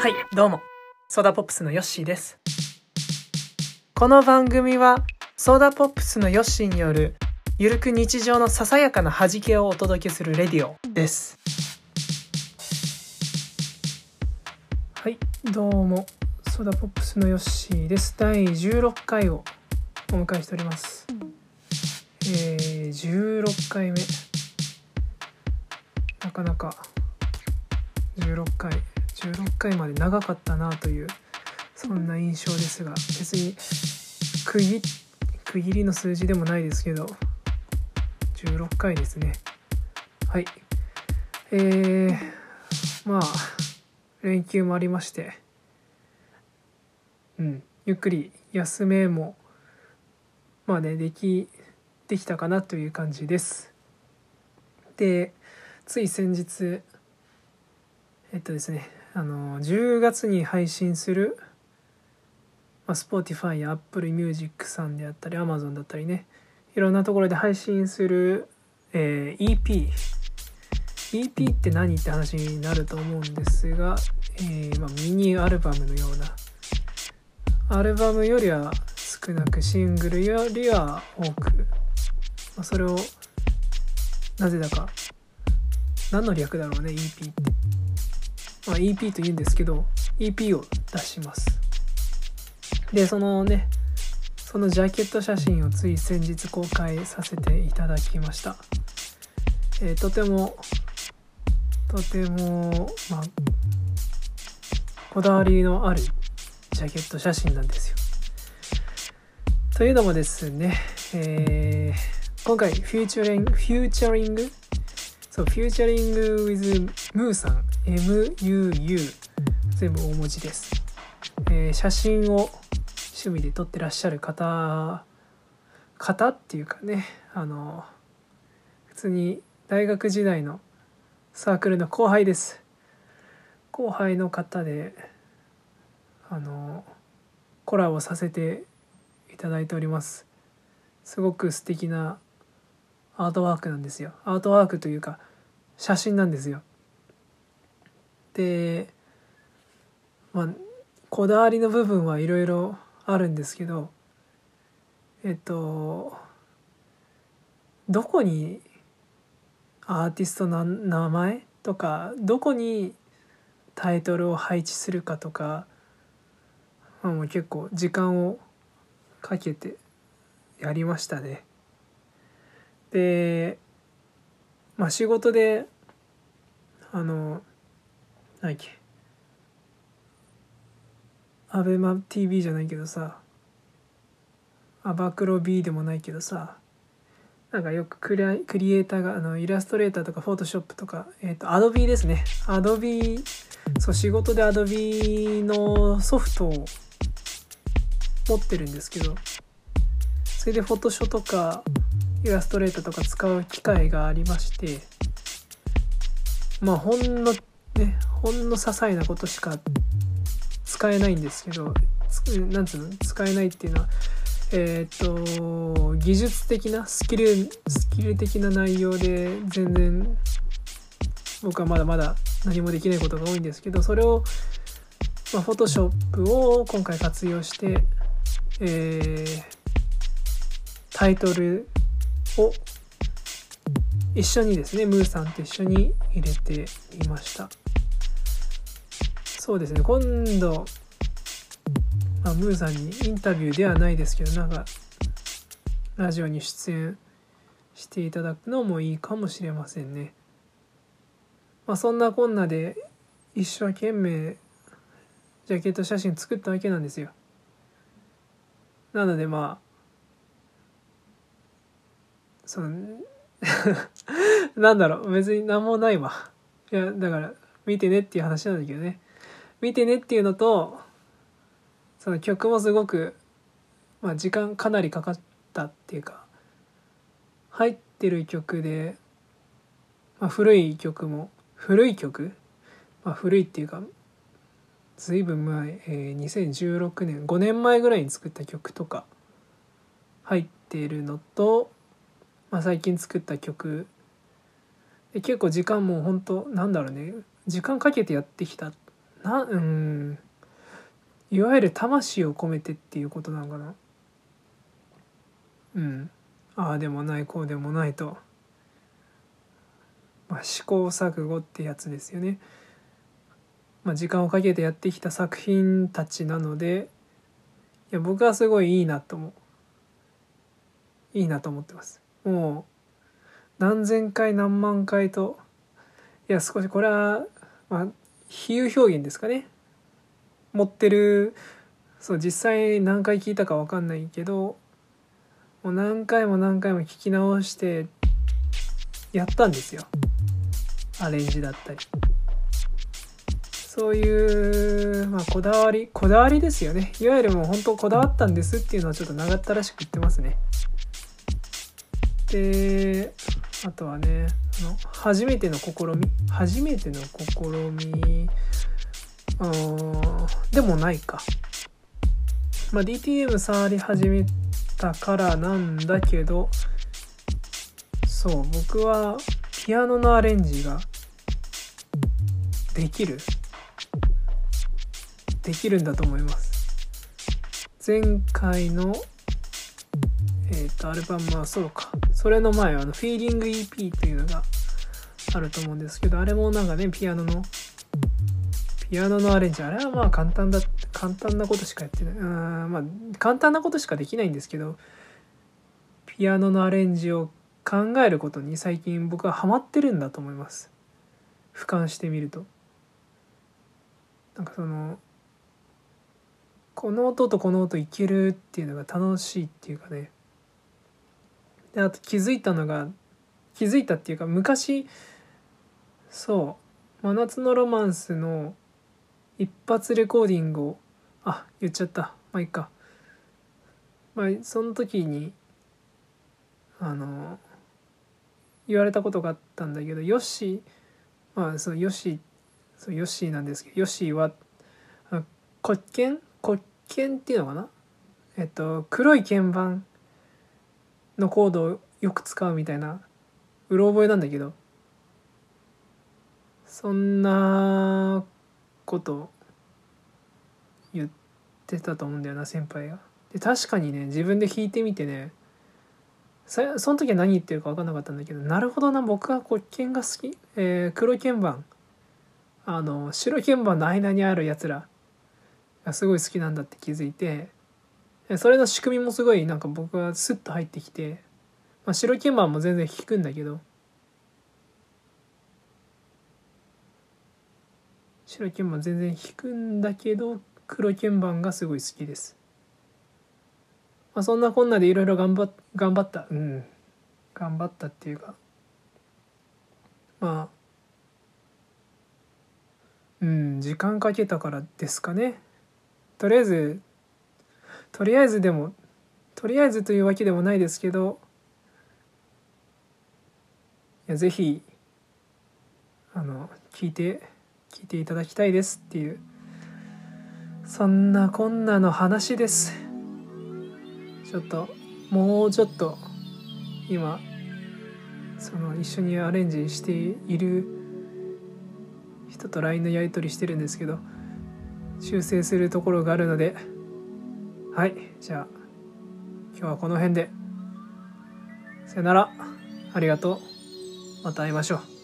はいどうも。ソーダポップスのヨッシーです。この番組はソーダポップスのヨッシーによるゆるく日常のささやかな弾けをお届けするレディオです。はいどうも。ソーダポップスのヨッシーです。第16回をお迎えしております。えー、16回目。なかなか。16回。16回まで長かったなというそんな印象ですが別に区切区切りの数字でもないですけど16回ですね。はい。えー、まあ連休もありましてうんゆっくり休めもまあねできできたかなという感じです。でつい先日えっとですねあの10月に配信する、まあ、Spotify や Apple Music さんであったり Amazon だったりねいろんなところで配信する、えー、EP EP って何って話になると思うんですが、えー、まあ、ミニアルバムのような。アルバムよりは少なくシングルよりは多く、まあ、それをなぜだか何の略だろうね EP って、まあ、EP と言うんですけど EP を出します。でそのねそのジャケット写真をつい先日公開させていただきました、えー、とてもとてもまあこだわりのあるジャケット写真なんですよ。というのもですね、えー、今回フューチャリングフューチャリングそう、フューチャリング with ムーさん、MUU、全部大文字です。えー、写真を趣味で撮ってらっしゃる方、方っていうかね、あの、普通に大学時代のサークルの後輩です。後輩の方で、あの、コラボさせていただいております。すごく素敵なアートワークなんですよ。アートワークというか写真なんですよ。でまあこだわりの部分はいろいろあるんですけどえっとどこにアーティストの名前とかどこにタイトルを配置するかとか、まあ、もう結構時間をかけてやりましたね。でまあ仕事であの何っけ。アベマ t v じゃないけどさ。アバクロ B でもないけどさ。なんかよくクリクリエイターがあのイラストレーターとかフォトショップとかえっ、ー、とアドビーですね。アドビーそう仕事でアドビーのソフトを持ってるんですけど。それでフォトショとかイラストレーターとか使う機会がありましてまあほんのねほんの些細なことしか使えないんですけどなんつうの？使えないっていうのはえっ、と技術的なスキルスキル的な内容で全然僕はまだまだ何もできないことが多いんですけどそれをまあ、フォトショップを今回活用して、えー、タイトルを一緒にですねムーさんと一緒に入れてみました。そうですね今度、まあ、ムーさんにインタビューではないですけどなんかラジオに出演していただくのもいいかもしれませんね。まあそんなこんなで一生懸命ジャケット写真作ったわけなんですよ。なのでまあその なんだろう別に何もないわ。いやだから見てねっていう話なんだけどね。見てねっていうのとその曲もすごく、まあ、時間かなりかかったっていうか入ってる曲で、まあ、古い曲も古い曲、まあ、古いっていうか随分前、えー、2016年5年前ぐらいに作った曲とか入っているのとまあ、最近作った曲。で結構時間も本当なんだろうね。時間かけてやってきた。なうん。いわゆる魂を込めてっていうことなのかな。うん。ああでもないこうでもないと、まあ、試行錯誤ってやつですよね、まあ、時間をかけてやってきた作品たちなのでいや僕はすごいいいなと思う。いいなと思ってます。もう何千回何万回といや少しこれはまあ比喩表現ですかね。持ってるそう実際何回聞いたか分かんないけどもう何回も何回も聞き直してやったんですよ。アレンジだったり。そういう、まあ、こだわりこだわりですよね。いわゆるもう本当こだわったんですっていうのはちょっと長ったらしく言ってますね。であとはねあの初めての試み？初めての試み？うんでもないか、まあ、DTM 触り始めたからなんだけどそう僕はピアノのアレンジができる？できるんだと思います。前回のえっ、ー、とアルバムはそうか。それの前はあのフィーリング EP というのがあると思うんですけどあれもなんかねピアノのピアノのアレンジ。あれはまあ簡単だ簡単なことしかやってない。うんまあ簡単なことしかできないんですけどピアノのアレンジを考えることに最近僕はハマってるんだと思います。俯瞰してみると。なんかそのこの音とこの音いけるっていうのが楽しいっていうかね。であと気づいたのが気づいたっていうか昔そう「真夏のロマンス」の一発レコーディングをあ言っちゃった。まあいいか。まあその時にあの言われたことがあったんだけどヨッシーまあそうヨッシーそうヨッシーなんですけどヨッシーは骨剣？骨剣っていうのかな？えっと黒い鍵盤のコードをよく使うみたいなうろ覚えなんだけどそんなこと言ってたと思うんだよな先輩が。で確かにね自分で弾いてみてねその時は何言ってるか分かんなかったんだけどなるほどな僕は黒鍵が好き、えー、黒鍵盤あの白鍵盤の間にあるやつらがすごい好きなんだって気づいてそれの仕組みもすごいなんか僕はスッと入ってきて、まあ、白鍵盤も全然弾くんだけど白鍵盤全然弾くんだけど黒鍵盤がすごい好きです。まあ、そんなこんなでいろいろ頑張頑張ったうん頑張ったっていうかまあうん時間かけたからですかねとりあえずとりあえずでもとりあえずというわけでもないですけどいやぜひあの聞いて聞いていただきたいですっていうそんなこんなの話です。ちょっともうちょっと今その一緒にアレンジしている人と LINE のやり取りしてるんですけど修正するところがあるのではいじゃあ今日はこの辺で。さよなら。ありがとう。また会いましょう。